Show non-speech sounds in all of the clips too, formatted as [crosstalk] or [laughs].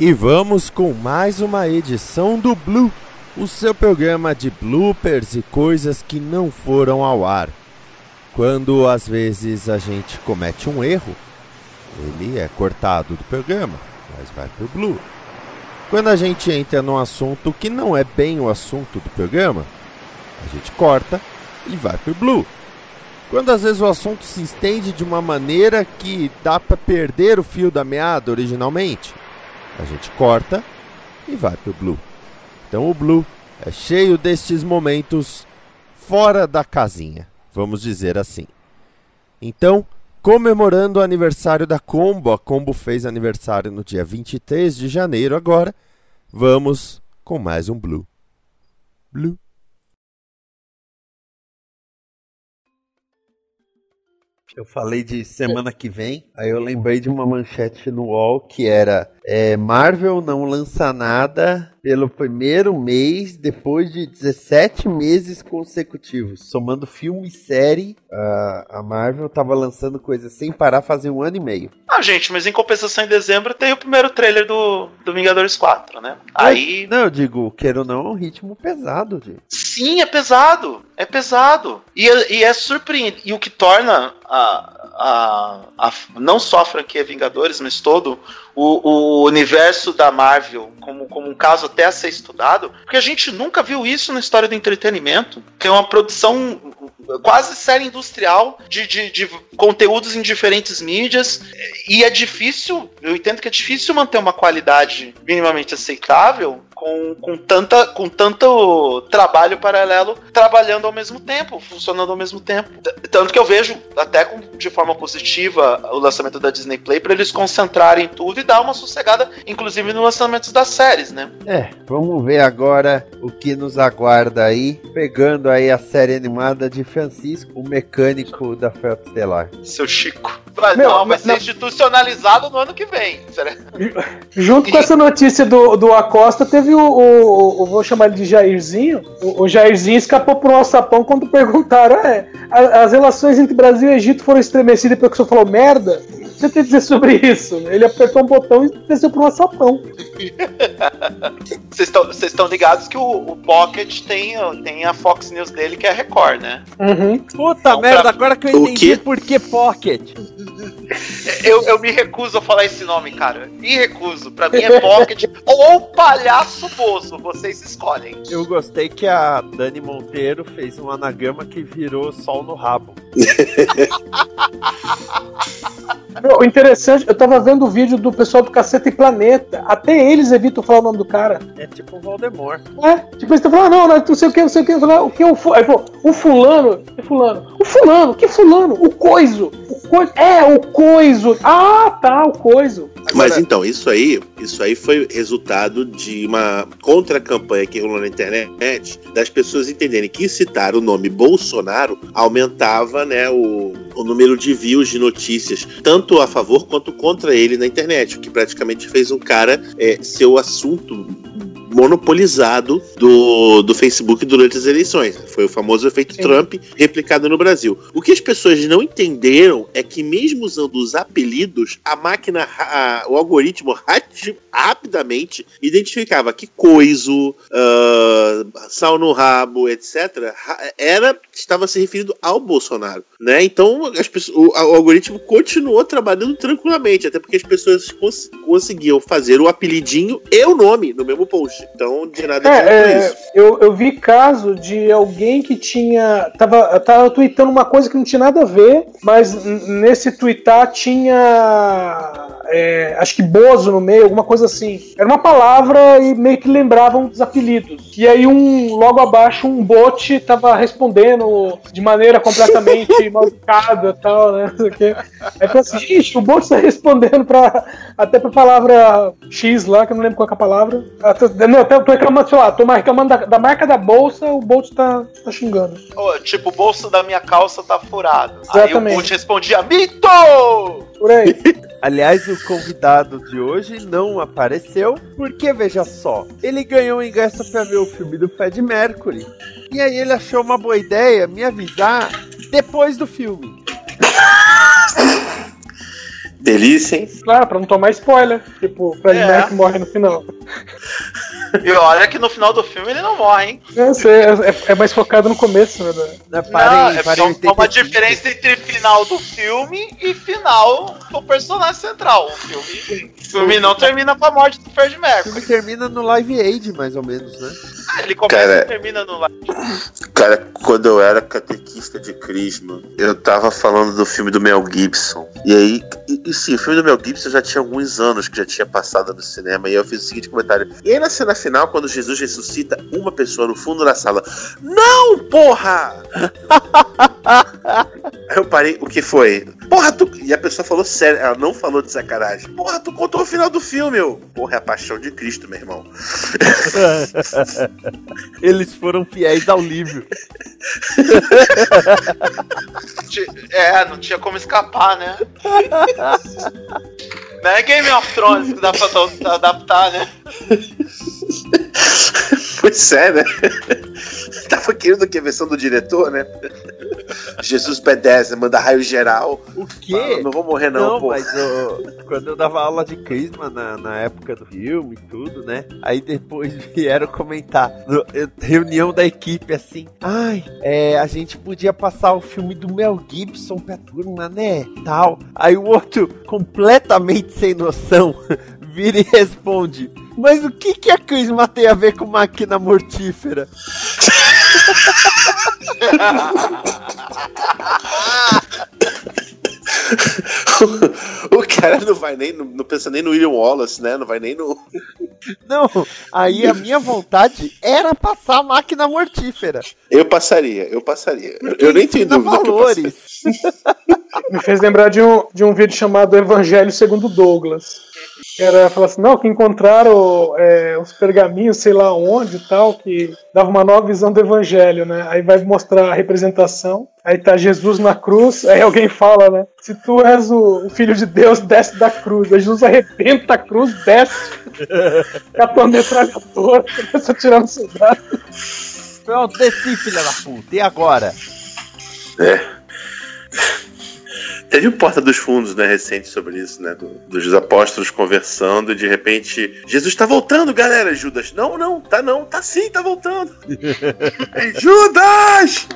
E vamos com mais uma edição do Blue, o seu programa de bloopers e coisas que não foram ao ar. Quando às vezes a gente comete um erro, ele é cortado do programa, mas vai pro Blue. Quando a gente entra num assunto que não é bem o assunto do programa, a gente corta e vai pro Blue. Quando às vezes o assunto se estende de uma maneira que dá para perder o fio da meada originalmente, a gente corta e vai pro Blue. Então o Blue é cheio destes momentos fora da casinha, vamos dizer assim. Então, comemorando o aniversário da Combo, a Combo fez aniversário no dia 23 de janeiro agora, vamos com mais um Blue. Blue. Eu falei de semana que vem, aí eu lembrei de uma manchete no UOL que era é, Marvel não lança nada pelo primeiro mês depois de 17 meses consecutivos. Somando filme e série, a, a Marvel tava lançando coisas sem parar fazer um ano e meio. Ah, gente, mas em compensação em dezembro tem o primeiro trailer do, do Vingadores 4, né? Aí. Não, eu digo, queira ou não, é um ritmo pesado, de. Sim, é pesado. É pesado. E, e é surpreendente. E o que torna a, a, a, não só a franquia Vingadores, mas todo o, o, universo da Marvel como, como um caso até a ser estudado, porque a gente nunca viu isso na história do entretenimento, que é uma produção quase série industrial de, de, de, conteúdos em diferentes mídias. E é difícil, eu entendo que é difícil manter uma qualidade minimamente aceitável com, com, tanta, com tanto trabalho paralelo trabalhando ao mesmo tempo, funcionando ao mesmo tempo. Tanto que eu vejo até com, de forma positiva o lançamento da Disney Play para eles concentrarem tudo e dar uma sossegada, inclusive no lançamento das séries, né? É, vamos ver agora o que nos aguarda aí, pegando aí a série animada de Francisco, o mecânico da Frota Estelar. Seu Chico. Meu, não, vai ser institucionalizado no ano que vem. Junto com [laughs] essa notícia do, do Acosta, teve o, o, o, Vou chamar ele de Jairzinho. O, o Jairzinho escapou por um alçapão quando [laughs] perguntaram: é, as relações entre Brasil e Egito foram estremecidas porque o senhor falou merda? O que você tem a dizer sobre isso? Ele apertou um botão e desceu por um alçapão. Vocês estão ligados que o, o, Pocket tem, tem a Fox News dele, que é a Record, né? Uhum. Puta então, merda, pra... agora que eu entendi por que Pocket. Eu, eu me recuso a falar esse nome, cara. Me recuso. Pra mim é Pocket [laughs] ou Palhaço Bozo. Vocês escolhem. Eu gostei que a Dani Monteiro fez um anagrama que virou sol no rabo. [laughs] o interessante, eu tava vendo o vídeo do pessoal do Caceta e Planeta. Até eles evitam falar o nome do cara. É tipo o Voldemort. É, tipo, eles estão falando, não, não, não sei o que, não sei o que. O que é o fulano? O fulano, o fulano. O fulano, que fulano? O coiso. O coiso. É, o coiso. Ah, tá, o coiso. Agora... Mas então, isso aí, isso aí foi resultado de uma contra-campanha que rolou na internet das pessoas entenderem que citar o nome Bolsonaro aumentava, né, o, o número de views de notícias, tanto a favor quanto contra ele na internet, o que praticamente fez um cara é, ser o assunto monopolizado do, do Facebook durante as eleições. Foi o famoso efeito Sim. Trump replicado no Brasil. O que as pessoas não entenderam é que, mesmo usando os apelidos, a máquina, a, o algoritmo [laughs] rapidamente identificava que coiso, uh, sal no rabo, etc., era estava se referindo ao Bolsonaro. Né? Então, as pessoas, o, o, algoritmo continuou trabalhando tranquilamente, até porque as pessoas cons conseguiam fazer o apelidinho e o nome no mesmo post. Então, de nada é, é, eu, eu vi caso de alguém que tinha. Tava, tava tweetando uma coisa que não tinha nada a ver, mas nesse tweetar tinha é, acho que Bozo no meio, alguma coisa assim. Era uma palavra e meio que lembravam os apelidos. E aí um logo abaixo um bot tava respondendo de maneira completamente [laughs] mal educada e tal, né? Aí falou assim, ixi, o bot tá respondendo pra, até pra palavra X lá, que eu não lembro qual é a palavra. Ah, tô- Não, eu tô reclamando, sei lá, tô reclamando da, da marca da bolsa, o bot tá, tá xingando. Ô, Tipo, o bolso da minha calça tá furado. Aí o Exatamente. Bolt respondia, mito! Por aí. [laughs] Aliás, o convidado de hoje não apareceu, porque veja só, ele ganhou o ingresso pra ver o filme do Fred Mercury. E aí ele achou uma boa ideia me avisar depois do filme. Delícia, hein? Claro, pra não tomar spoiler. Tipo, o Fred É. Mercury morre no final. [laughs] E olha que no final do filme ele não morre, hein? Eu sei, é, é- é mais focado no começo, né? da- parem- não, é parem só uma 85. diferença entre final do filme e final do personagem central. O filme, o filme não termina com a morte do Fred O Mercury. filme termina no Live Aid, mais ou menos, né? Ele começa Cara, e termina no live. Cara, quando eu era catequista de Crisma, eu tava falando do filme do Mel Gibson. E aí, e, e sim, o filme do Mel Gibson já tinha alguns anos que já tinha passado no cinema. E eu fiz o seguinte comentário. E aí na cena final, quando Jesus ressuscita uma pessoa no fundo da sala. Não, porra! [laughs] Eu parei, o que foi? Porra, tu. E a pessoa falou sério, ela não falou de sacanagem. Porra, tu contou o final do filme, eu. Porra, é a paixão de Cristo, meu irmão. [laughs] Eles foram fiéis ao livro. É, não tinha como escapar, né? Não é Game of Thrones que dá pra adaptar, né? [laughs] Pois é, né? [laughs] Tava querendo que a versão do diretor, né? Jesus B10, manda raio geral. O quê? não vou morrer, não, Não, pô. mas ô, quando eu dava aula de Crisma na, na época do filme e tudo, né? Aí depois [laughs] vieram comentar, no- eu- reunião da equipe assim, ai, é, a gente podia passar o filme do Mel Gibson pra turma, né? Tal. Aí o outro, completamente sem noção, vira e responde. Mas o que, que a Crisma tem a ver com máquina mortífera? [laughs] o cara não vai nem, não, não pensa nem no William Wallace, né? Não vai nem no. [laughs] Não, aí a minha vontade era passar a máquina mortífera. Eu passaria, eu passaria. Eu, eu nem tenho dúvida. que eu passaria. valores. [laughs] Me fez lembrar de um, de um vídeo chamado Evangelho segundo Douglas. Que era falar assim, não, que encontraram é, uns pergaminhos, sei lá onde e tal, que dava uma nova visão do evangelho, né? Aí vai mostrar a representação, aí tá Jesus na cruz, aí alguém fala, né? Se tu és o, o filho de Deus, desce da cruz. Aí Jesus arrebenta a cruz, desce, [laughs] catou a metralhadora, [laughs] começa a tirar no soldado. Pronto, desci, filha da puta. E agora? Teve o Porta dos Fundos, né, recente sobre isso, né? do- dos apóstolos conversando e de repente. Jesus tá voltando, galera! Judas. Não, não, tá não, tá sim, tá voltando. [laughs] Judas!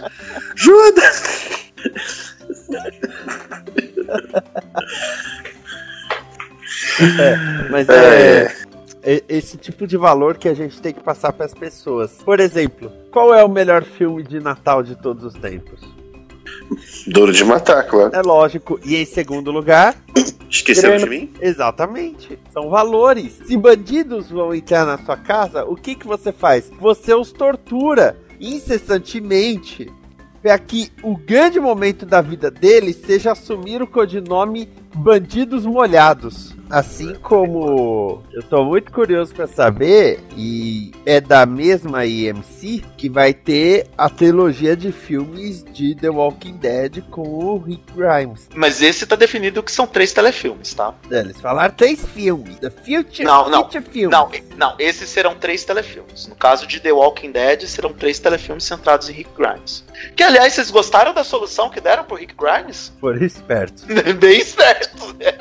Judas! Mas é, é esse tipo de valor que a gente tem que passar para as pessoas. Por exemplo, qual é o melhor filme de Natal de todos os tempos? Duro de matar, claro. É lógico. E em segundo lugar, Esqueceram de mim? exatamente, são valores. Se bandidos vão entrar na sua casa, o que que você faz? Você os tortura incessantemente para que o grande momento da vida deles seja assumir o codinome Bandidos Molhados. Assim como eu tô muito curioso para saber, e é da mesma IMC, que vai ter a trilogia de filmes de The Walking Dead com o Rick Grimes. Mas esse tá definido que são três telefilmes, tá? É, Eles falaram três filmes. The Future, Não, não, Future Films. Não, não, esses serão três telefilmes. No caso de The Walking Dead, serão três telefilmes centrados em Rick Grimes. Que, aliás, vocês gostaram da solução que deram pro Rick Grimes? Foram espertos. [laughs] Bem esperto, [laughs] né?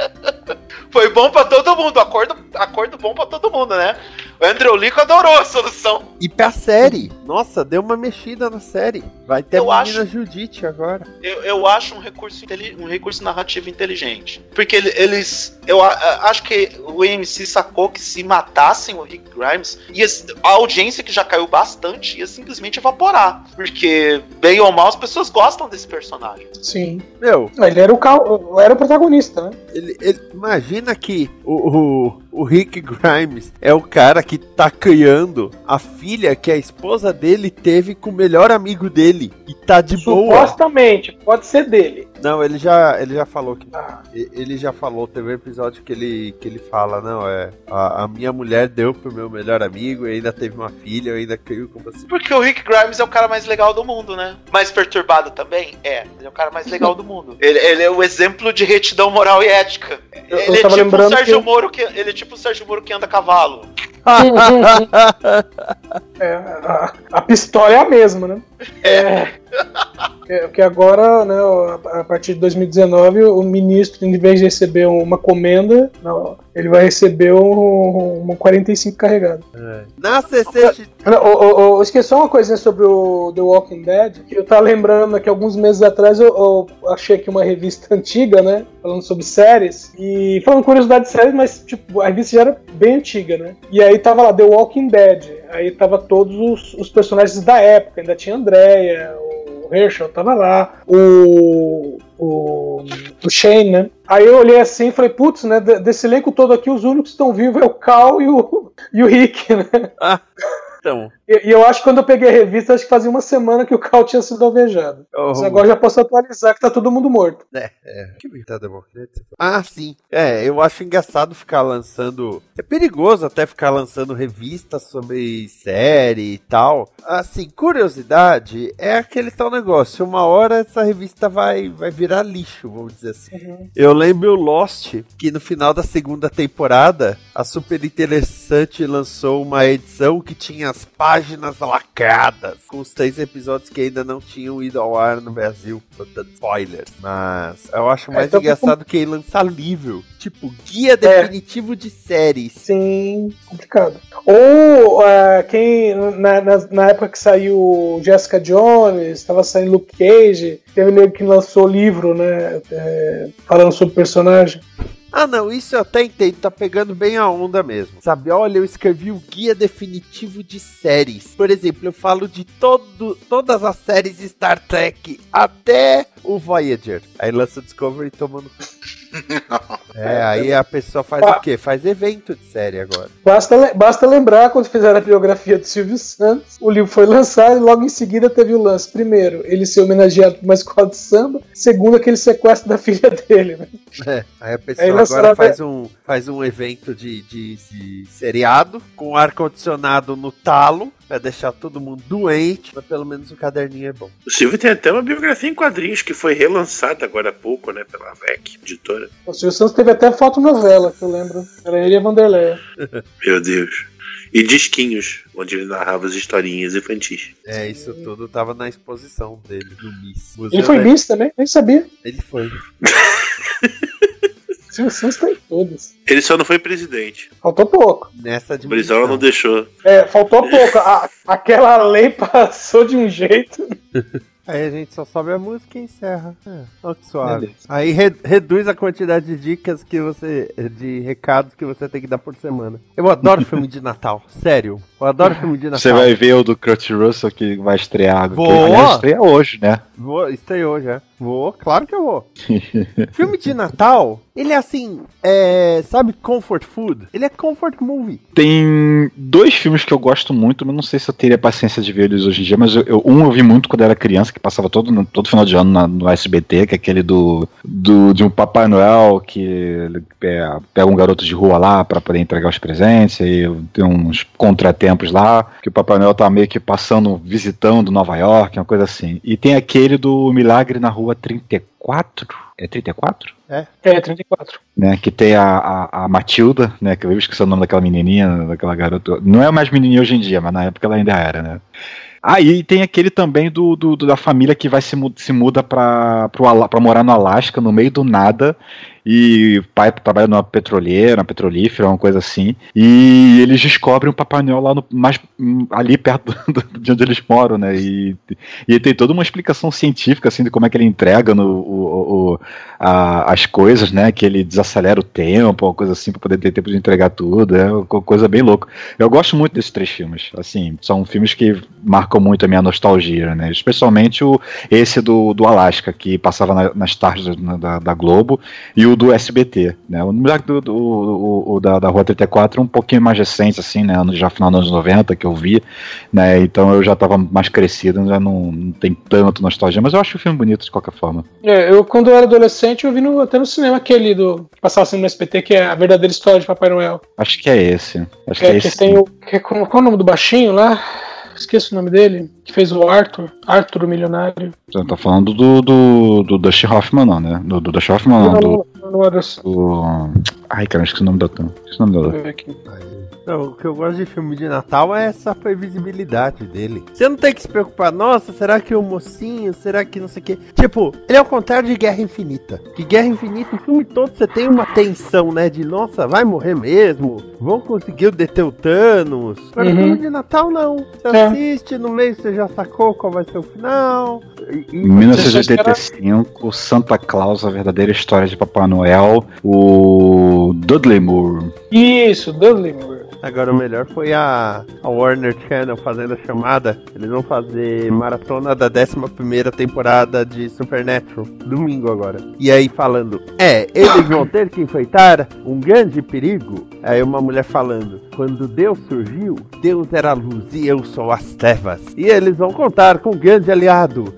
Foi bom pra todo mundo, acordo, acordo bom pra todo mundo, né? O Andrew Lico adorou a solução. E pra série, nossa, deu uma mexida na série. Vai ter Eu a menina acho- Judite agora. Eu, eu acho um recurso, inteli- um recurso narrativo inteligente. Porque ele- eles. Eu a- acho que o AMC sacou que se matassem o Rick Grimes, ia, a audiência que já caiu bastante ia simplesmente evaporar. Porque, bem ou mal, as pessoas gostam desse personagem. Sim. Meu, Ele era o, cal... era o protagonista, né? ele, ele- imagina que o, o, o Rick Grimes é o cara que tá criando a filha que a esposa dele teve com o melhor amigo dele. E tá de boa. Supostamente, pode ser dele. Não, ele já, ele já falou que. E- Ele já falou, teve um episódio que ele, que ele fala, não, é. A, a minha mulher deu pro meu melhor amigo e ainda teve uma filha, eu ainda crio como assim. Porque o Rick Grimes é o cara mais legal do mundo, né? Mais perturbado também? É. Ele é o cara mais legal do mundo. Ele, ele é o exemplo de retidão moral e ética. Eu- eu ele é tava tipo o Sérgio que- Moro que ele é tipo o Sérgio Moro que anda a cavalo. [laughs] É, a, a pistola é a mesma, né? É. [laughs] É, que agora, né, a partir de 2019, o ministro, em vez de receber uma comenda, não, ele vai receber um, um 45 carregado. Na CC. Ô, eu esqueci só uma coisinha sobre o The Walking Dead, que eu tava lembrando que alguns meses atrás eu, eu achei aqui uma revista [laughs] antiga, né? Falando sobre séries. E falando curiosidade de séries, mas tipo, a revista já era bem antiga, né? E aí tava lá The Walking Dead. Aí tava todos os, os personagens da época. Ainda tinha Andrea, Herschel tava lá, o. O, o Shane, né? Aí eu olhei assim e falei, putz, né? de- Desse elenco todo aqui, os únicos que estão vivos é o Cal e o, e o Rick, né? [laughs] Então, E, e eu acho que quando eu peguei a revista, acho que fazia uma semana que o Cal tinha sido alvejado. Mas oh, agora já posso atualizar que tá todo mundo morto. que verdade, amor. Ah, sim. É, eu acho engraçado ficar lançando. É perigoso até ficar lançando revistas sobre série e tal. Assim, curiosidade é aquele tal negócio. Uma hora essa revista vai, vai virar lixo, vamos dizer assim. Eu lembro o Lost, que no final da segunda temporada, a Super Interessante lançou uma edição que tinha as páginas lacradas, com os três episódios que ainda não tinham ido ao ar no Brasil, portanto, spoilers. Mas eu acho mais então engraçado que lançar livro, tipo, guia definitivo de séries. Sim, complicado. Ou ah, quem, na, na, na época que saiu Jessica Jones, estava saindo Luke Cage, teve nego que lançou livro, né? é, falando sobre o personagem. Ah, não, isso eu até entendo, tá pegando bem a onda mesmo. Sabe, olha, eu escrevi o guia definitivo de séries. Por exemplo, eu falo de todo, todas as séries Star Trek até o Voyager. Aí lança o Discovery tomando. [laughs] é, aí a pessoa faz o quê? Faz evento de série agora. Basta, basta lembrar quando fizeram a biografia do Silvio Santos, o livro foi lançado e logo em seguida teve o lance. Primeiro, ele ser homenageado por uma escola de samba. Segundo, aquele sequestro da filha dele. Né? É, aí a pessoa Aí agora faz um, faz um evento de, de, de seriado com ar-condicionado no talo. Vai deixar todo mundo doente, mas pelo menos o caderninho é bom. O Silvio tem até uma biografia em quadrinhos que foi relançada agora há pouco, né? Pela VEC, editora. O Silvio Santos teve até fotonovela, que eu lembro. Era ele e a Vanderleia. [laughs] Meu Deus. E disquinhos, onde ele narrava as historinhas infantis. É, isso tudo tava na exposição dele no Miss. Ele Museu foi da- Miss também? Nem sabia. Ele foi. [laughs] O Silvio Santos em todas. Ele só não foi presidente. Faltou pouco. Nessa O Brizola não deixou. É, faltou pouco. A- aquela lei [laughs] passou de um jeito. Aí a gente só sobe a música e encerra. É, ó que suave. Beleza. Aí re- reduz a quantidade de dicas que você. de recados que você tem que dar por semana. Eu adoro filme de Natal, [laughs] sério. Eu adoro filme de Natal. Você vai ver o do Kurt Russell que vai estrear. que, Vou. aliás, estreia hoje, né? Vou, estreou já. Vou, claro que eu vou. [laughs] filme de Natal, ele é assim, é, sabe, comfort food? Ele é comfort movie. Tem dois filmes que eu gosto muito, mas não sei se eu teria paciência de ver eles hoje em dia. Mas eu, eu- um eu vi muito quando era criança, que passava todo, todo final de ano na- no SBT, que é aquele do, do de um Papai Noel que é, pega um garoto de rua lá pra poder entregar os presentes, e tem uns contratempos lá, que o Papai Noel tá meio que passando, visitando Nova York, uma coisa assim. E tem aquele do Milagre na Rua 34. É 34? É, 34. né, que tem a, a, a Matilda, né, que eu esqueci o nome daquela menininha, daquela garota. Não é mais menininha hoje em dia, mas na época ela ainda era, né. Ah, e tem aquele também do, do- do- da família que vai se, se muda pra, pro pra morar no Alasca, no meio do nada. E o pai trabalha numa petroleira, uma petrolífera, uma coisa assim. E eles descobrem o Papai Noel lá no, mais, ali perto do- de onde eles moram, né? E, e tem toda uma explicação científica, assim, de como é que ele entrega no, o- o- a- as coisas, né? Que ele desacelera o tempo, uma coisa assim, pra poder ter tempo de entregar tudo. É uma co- coisa bem louca. Eu gosto muito desses três filmes. Assim, são filmes que marcam muito a minha nostalgia, né? Especialmente o, esse do, do Alasca, que passava na- nas tardes da- da Globo, e o do SBT, né? O, do, do- o- o da, da Rua 34 é um pouquinho mais recente, assim, né? Já final dos anos 90 que eu vi, né? Então eu já tava mais crescido, já não, não tem tanto nostalgia, mas eu acho o filme bonito de qualquer forma. É, eu, quando eu era adolescente, eu vi no- até no cinema aquele do. que passava assim no SPT, que é a verdadeira história de Papai Noel. Acho que é esse. Acho É, que é que esse. tem o. Que, é qual é o nome do baixinho lá? Esqueço o nome dele. Que fez o Arthur. Arthur, o milionário. Você não tá falando do, do, do Dustin Hoffman, não, né? Do, do Dustin Hoffman, não. Do, não, não era assim. do... Ai, cara, esqueci o nome do ator. Esqueci o nome do Deixa ator. eu ver aqui. Não, o que eu gosto de filme de Natal é essa previsibilidade dele. Você não tem que se preocupar, nossa, será que o mocinho, será que não sei o quê. Tipo, ele é o contrário de Guerra Infinita. Que Guerra Infinita, o filme todo você tem uma tensão, né? De nossa, vai morrer mesmo? Vão conseguir deter o Thanos? Agora, Uhum. filme de Natal não. Você É. assiste, no meio você já sacou qual vai ser o final. Em 1985, Santa Claus, a verdadeira história de Papai Noel, o Dudley Moore. Isso, Dudley Moore. Agora o melhor foi a, a Warner Channel fazendo a chamada. Eles vão fazer maratona da 11 temporada de Supernatural. Domingo agora. E aí falando, é, eles vão ter que enfrentar um grande perigo. Aí uma mulher falando, quando Deus surgiu, Deus era luz e eu sou as trevas. E eles vão contar com um grande aliado.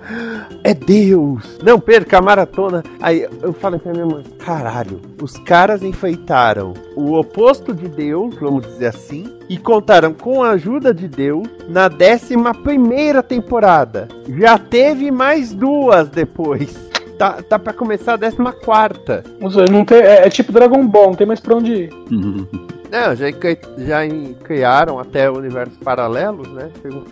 É Deus! Não perca a maratona. Aí eu falei pra minha mãe: caralho, os caras enfeitaram o oposto de Deus, vamos dizer assim, e contaram com a ajuda de Deus na 11 primeira temporada. Já teve mais duas depois. Tá, tá pra começar a 14 quarta. Ou seja, não tem, é, é tipo Dragon Ball, não tem mais pra onde ir. [laughs] Não, já, cri- já em- criaram até universos paralelos, né?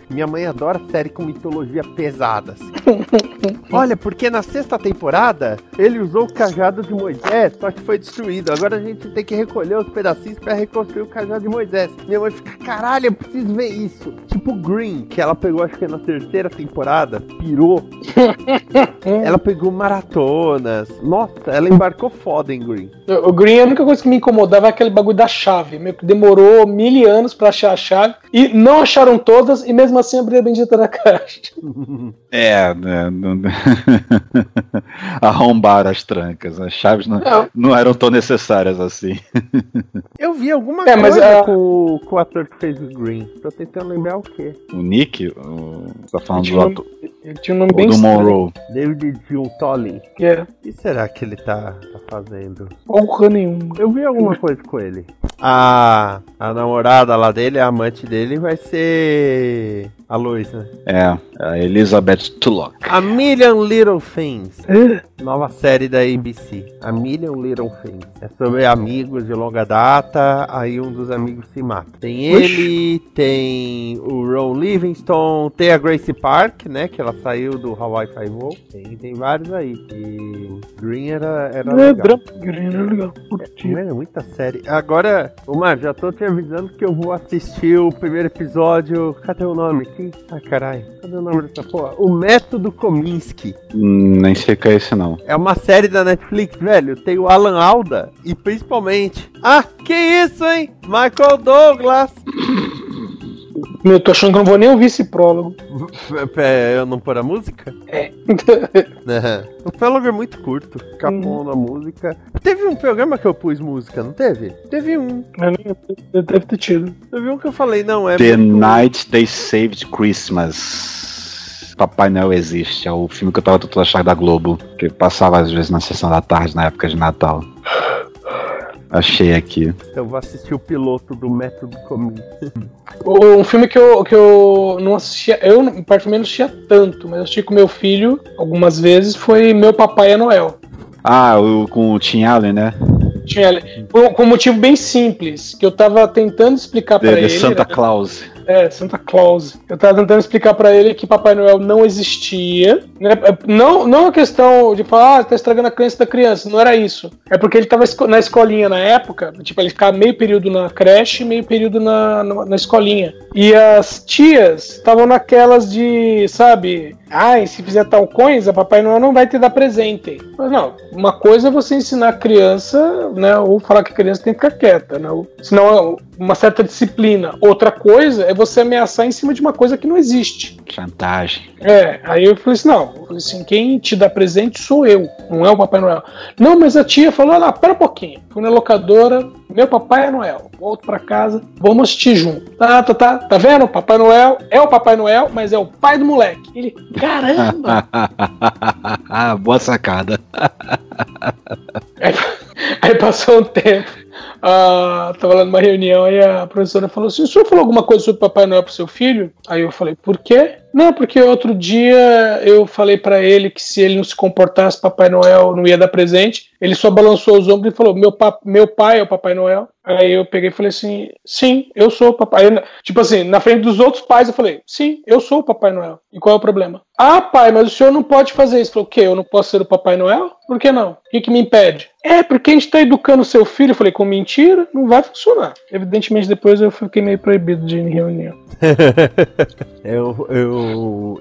Minha mãe adora série com mitologia pesada. assim. [laughs] Olha, porque na sexta temporada ele usou o cajado de Moisés, só que foi destruído. Agora a gente tem que recolher os pedacinhos pra reconstruir o cajado de Moisés. Minha mãe fica, caralho, eu preciso ver isso. Tipo Green, que ela pegou acho que na terceira temporada, pirou. [laughs] ela pegou maratonas. Nossa, ela embarcou foda em Green. O o Green, a única coisa que me incomodava é aquele bagulho da chave. Meio que demorou mil anos pra achar a chave. E não acharam todas, e mesmo assim abriu a bendita da caixa. [laughs] É, né, não- [laughs] arrombaram as trancas. As chaves não, Não. não eram tão necessárias assim. Eu vi alguma É, mas coisa a- com, o- com o ator que fez o Green. Tô tentando lembrar o quê. O Nick, o, você tá falando do, ator, ele tinha um nome bem do estranho. Monroe. David Jill Tolley. É, O que será que ele tá, tá fazendo? porra nenhuma. Eu vi alguma coisa com ele. A, a namorada lá dele, a amante dele, vai ser a Lois, né? É, a Elizabeth Tulloch. A Million Little Things. É. Nova série da ABC. A Million Little Things. É sobre amigos de longa data, aí um dos amigos se mata. Tem ele, tem o Ron Livingston, tem a Gracie Park, né? Que ela saiu do Hawaii Five-O. Tem, tem vários aí. E Green era, era É, legal. Green, é legal. Mano, é muita série. Agora, ô Mar, já tô te avisando que eu vou assistir o primeiro episódio. Cadê o nome aqui? Ai, caralho. Cadê o nome dessa porra? O Método Kominsky. Hum, nem sei o que é esse não. É uma série da Netflix, velho. Tem o Alan Alda e principalmente. Ah, que isso, hein? Michael Douglas. Meu, tô achando que eu não vou nem ouvir esse prólogo. [laughs] É, eu não pôr a música? É. [laughs] O prólogo é muito curto. Ficar Uhum. pondo a música. Teve um programa que eu pus música, não teve? Teve um. Eu Deve ter tido. Teve um que eu falei, não, é. The muito- Night They Saved Christmas. Papai Noel existe. É o filme que eu tava tentando achar da Globo. Que passava às vezes na sessão da tarde, na época de Natal. Achei aqui. Eu vou assistir o piloto do Método. O- Um filme que eu, que eu não assistia, eu particularmente não assistia tanto, mas eu assisti com meu filho algumas vezes, foi Meu Papai é Noel. Ah, o, com o Tim Allen, né? Tinha, por, por um motivo bem simples, que eu tava tentando explicar The ele. Santa era- Claus. É, Santa Claus. Eu tava tentando explicar pra ele que Papai Noel não existia. Né? Não, não a questão de falar, ah, tá estragando a crença da criança. Não era isso. É porque ele tava na escolinha na época. Tipo, ele ficava meio período na creche, meio período na, na, na escolinha. E as tias estavam naquelas de, sabe? Ai, se fizer tal coisa, Papai Noel não vai te dar presente. Mas não, uma coisa é você ensinar a criança, né? Ou falar que a criança tem que ficar quieta, né? Ou, senão, uma certa disciplina. Outra coisa é você ameaçar em cima de uma coisa que não existe. Chantagem. É, aí eu falei assim, não, eu falei assim, quem te dá presente sou eu, não é o Papai Noel. Não, mas a tia falou, lá, pera um pouquinho. Fui na locadora, meu papai é Noel. Volto pra casa, vamos assistir junto. Tá, tá, tá, tá vendo? Papai Noel é o Papai Noel, mas é o pai do moleque. Ele, caramba! [laughs] Boa sacada. [laughs] aí, aí passou um tempo. ah, tava lá numa reunião aí a professora falou assim: o senhor falou alguma coisa sobre Papai Noel pro seu filho? Aí eu falei, por quê? Não, porque outro dia eu falei pra ele que se ele não se comportasse, Papai Noel não ia dar presente. Ele só balançou os ombros e falou: meu, pa meu pai é o Papai Noel. Aí eu peguei e falei assim: sim, eu sou o Papai. Tipo assim, na frente dos outros pais eu falei: sim, eu sou o Papai Noel. E qual é o problema? Ah, pai, mas o senhor não pode fazer isso. Falei: o quê? Eu não posso ser o Papai Noel? Por que não? O que, que me impede? É, porque a gente tá educando seu filho. Eu falei: com mentira, não vai funcionar. Evidentemente, depois eu fiquei meio proibido de ir em reunião. [laughs] eu, eu.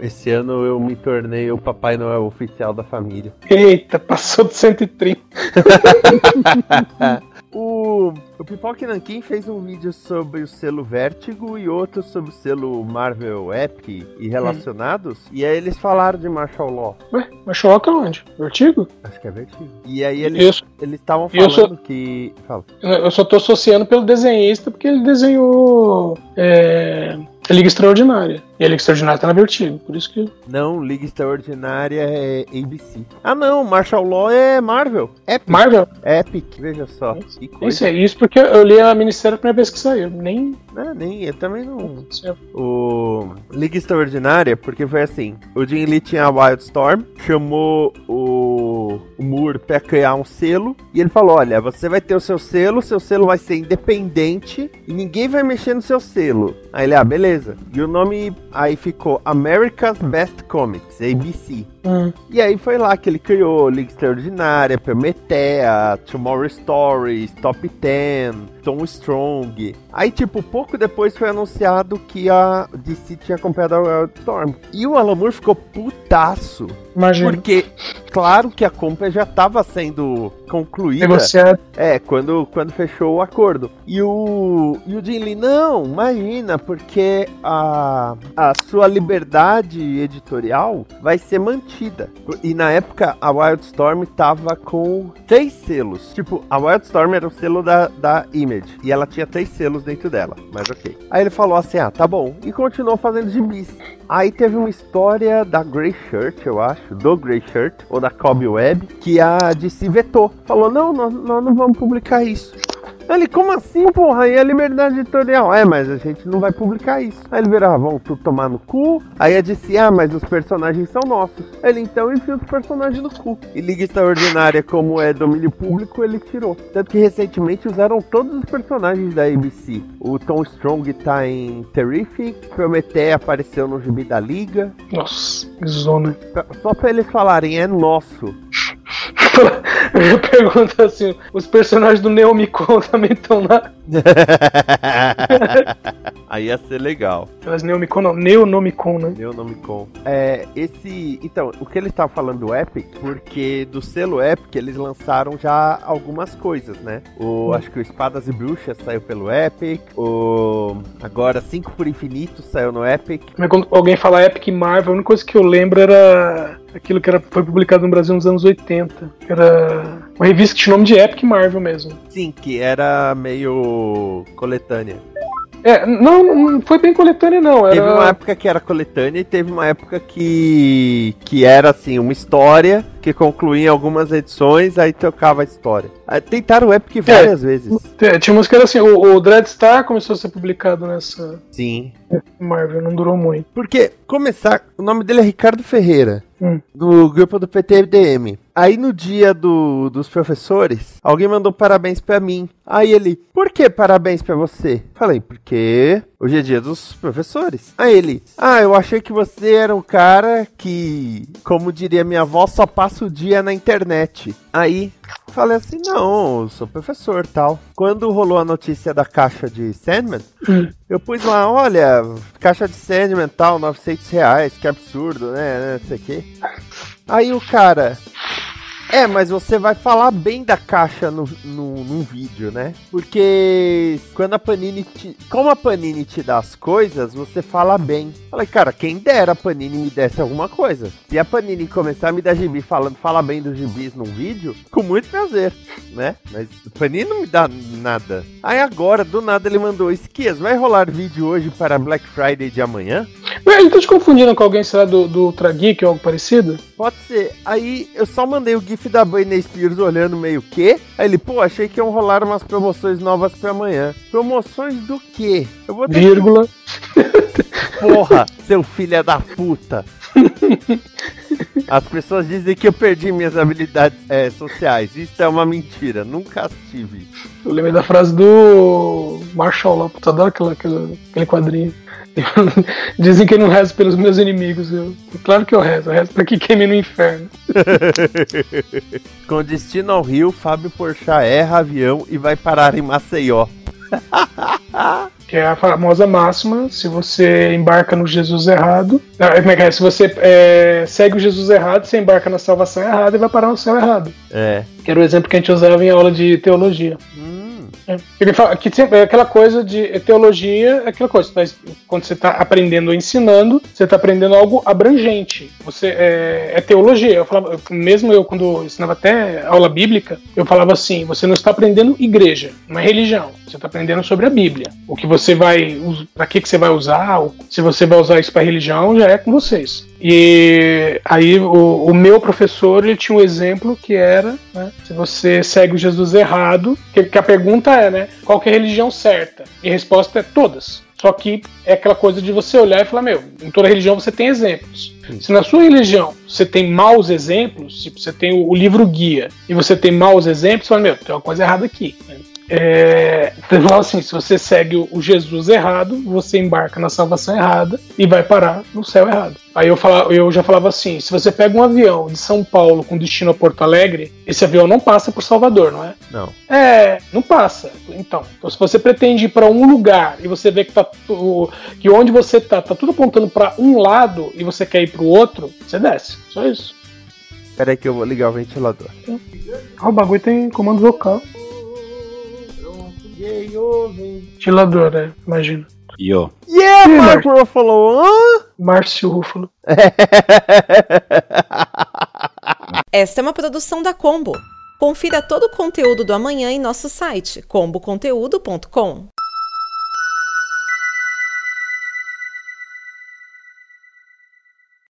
Esse ano eu me tornei o Papai Noel oficial da família. Eita, passou de 130. [laughs] O, o Pipoque Nankin fez um vídeo sobre o selo Vértigo e outro sobre o selo Marvel Epic e relacionados. E aí eles falaram de Martial Law. Ué, Martial Law tá onde? Vertigo? Acho que é Vertigo. E aí eles estavam falando sou- que. Fala. Eu só tô associando pelo desenhista porque ele desenhou é, a Liga Extraordinária. E a Liga Extraordinária tá na Vertigo, por isso que. Não, Liga Extraordinária é ABC. Ah não, Martial Law é Marvel. Epic. Marvel? Epic, veja só. Que Isso é isso porque eu li a minissérie a primeira vez que saiu. Nem. Ah, nem, eu também não. O Liga Extraordinária, porque foi assim: o Jim Lee tinha a Wildstorm, chamou o, o Moore pra criar um selo, e ele falou: Olha, você vai ter o seu selo, seu selo vai ser independente e ninguém vai mexer no seu selo. Aí ele, ah, beleza. E o nome aí ficou America's Best Comics, ABC. Hum. E aí foi lá que ele criou Liga Extraordinária, Prometea, Tomorrow Stories, Top 10, Tom Strong. Aí, tipo, pouco depois foi anunciado que a DC tinha comprado a Wildstorm. E o Alan Moore ficou putaço. Imagina. Porque, claro que a compra já estava sendo concluída. Negociado. É, quando, quando fechou o acordo. E o, e o Jim Lee, não, imagina, porque a, a sua liberdade editorial vai ser mantida. E na época, a Wildstorm tava com três selos. Tipo, a Wildstorm era o selo da, da Image. E ela tinha três selos dentro dela, mas ok. Aí ele falou assim, ah, tá bom. E continuou fazendo gibis. Aí teve uma história da Grey Shirt, eu acho, do Grey Shirt, ou da Cobb Web, que a DC vetou. Falou, não, nós, nós não vamos publicar isso. Ele, como assim, porra? E a liberdade editorial? É, mas a gente não vai publicar isso. Aí ele virou, ah, vão tudo tomar no cu. Aí a DC, ah, mas os personagens são nossos. Ele, então, enfia os personagens no cu. E Liga Extraordinária, como é domínio público, ele tirou. Tanto que recentemente usaram todos os personagens da ABC. O Tom Strong tá em Terrific, Prometheus apareceu no gibi da Liga. Nossa, que zona. Só pra eles falarem, é nosso. [laughs] Eu pergunto assim: os personagens do Neomicon [laughs] também estão lá? [laughs] Aí ia ser legal. Elas Neomicon não, Neonomicon, né? Neonomicon. É, esse. Então, o que eles estavam falando do Epic, porque do selo Epic eles lançaram já algumas coisas, né? O, acho que o Espadas e Bruxas saiu pelo Epic. O. Agora, 5 por Infinito saiu no Epic. Mas quando alguém fala Epic Marvel, a única coisa que eu lembro era aquilo que era, foi publicado no Brasil nos anos 80. que Era uma revista que tinha o nome de Epic Marvel mesmo. Sim, que era meio coletânea. É, não, não foi bem coletânea, não. Teve uma Era. época que era coletânea e teve uma época que. que era assim, uma história que concluía algumas edições, aí trocava a história. Aí Tentaram o Epic várias vezes. É, Tinha música que era assim: o, o Dreadstar começou a ser publicado nessa Sim. Marvel, não durou muito. Porque, começar, o nome dele é Ricardo Ferreira. Hum. do grupo do PTDM. Aí no dia do, dos professores, alguém mandou parabéns pra mim. Aí ele, por que parabéns pra você? Falei, porque hoje é dia dos professores. Aí ele, ah, eu achei que você era um cara que, como diria minha avó, só passa o dia na internet. Aí falei assim, não, sou professor tal. Quando rolou a notícia da caixa de Sandman, Hum. eu pus lá, olha, caixa de Sandman tal, 900 reais, que absurdo, né, não sei o quê. Aí o cara, é, mas você vai falar bem da caixa no, no, num vídeo, né? Porque quando a Panini te, como a Panini te dá as coisas, você fala bem. Falei, cara, quem dera a Panini me desse alguma coisa. Se a Panini começar a me dar gibi falando, fala bem dos gibis num vídeo, com muito prazer, né? Mas a Panini não me dá nada. Aí agora, do nada, ele mandou, Esquias, vai rolar vídeo hoje para Black Friday de amanhã? Ele tá te confundindo com alguém, sei lá, do, do Ultra Geek ou algo parecido? Pode ser. Aí eu só mandei o GIF da Britney Spears olhando meio que. Aí ele, pô, achei que iam rolar umas promoções novas pra amanhã. Promoções do quê? Eu vou ter. Vírgula. Porra, seu filho da puta. As pessoas dizem que eu perdi minhas habilidades é, sociais. Isso é uma mentira. Nunca as tive. Eu lembrei da frase do Marshall lá, puta, adoro aquela, aquela- aquele quadrinho. [laughs] Dizem que eu não rezo pelos meus inimigos. Eu, claro que eu rezo, eu rezo pra que queime no inferno. [laughs] Com destino ao Rio, Fábio Porchat erra avião e vai parar em Maceió. [laughs] Que é a famosa máxima: se você embarca no Jesus errado. ah, é é? Se você é, segue o Jesus errado, você embarca na salvação errada e vai parar no céu errado. É. Que era o exemplo que a gente usava em aula de teologia. Ele fala que sempre é aquela coisa de é, teologia, é aquela coisa, mas quando você está aprendendo ou ensinando, você está aprendendo algo abrangente. Você é, é teologia. Eu falava, mesmo eu quando ensinava até aula bíblica, eu falava assim: você não está aprendendo igreja, não é religião. Você está aprendendo sobre a Bíblia. O que você vai, para que que você vai usar? Se você vai usar isso para religião, já é com vocês. E aí o, o meu professor ele tinha um exemplo que era, né, se você segue o Jesus errado, que, que a pergunta é, né, qual que é a religião certa? E a resposta é todas. Só que é aquela coisa de você olhar e falar, meu, em toda religião você tem exemplos. Se na sua religião você tem maus exemplos, tipo, você tem o, o livro guia e você tem maus exemplos, você fala, meu, tem uma coisa errada aqui. É, então, assim, se você segue o, Jesus errado, você embarca na salvação errada e vai parar no céu errado. Aí eu, falava, eu já falava assim: se você pega um avião de São Paulo com destino a Porto Alegre, esse avião não passa por Salvador, não é? não. É, não passa. Então, então se você pretende ir para um lugar e você vê que tá que onde você tá tá tudo apontando para um lado e você quer ir para o outro, você desce. Só isso. Pera aí que eu vou ligar o ventilador. Ah, o bagulho tem comando vocal. Ventilador, né? Imagina. E ó. Yeah, Ih, Mark Ruffalo! hã? Márcio Rúfalo. [laughs] Esta é uma produção da Combo. Confira todo o conteúdo do amanhã em nosso site comboconteúdo.com.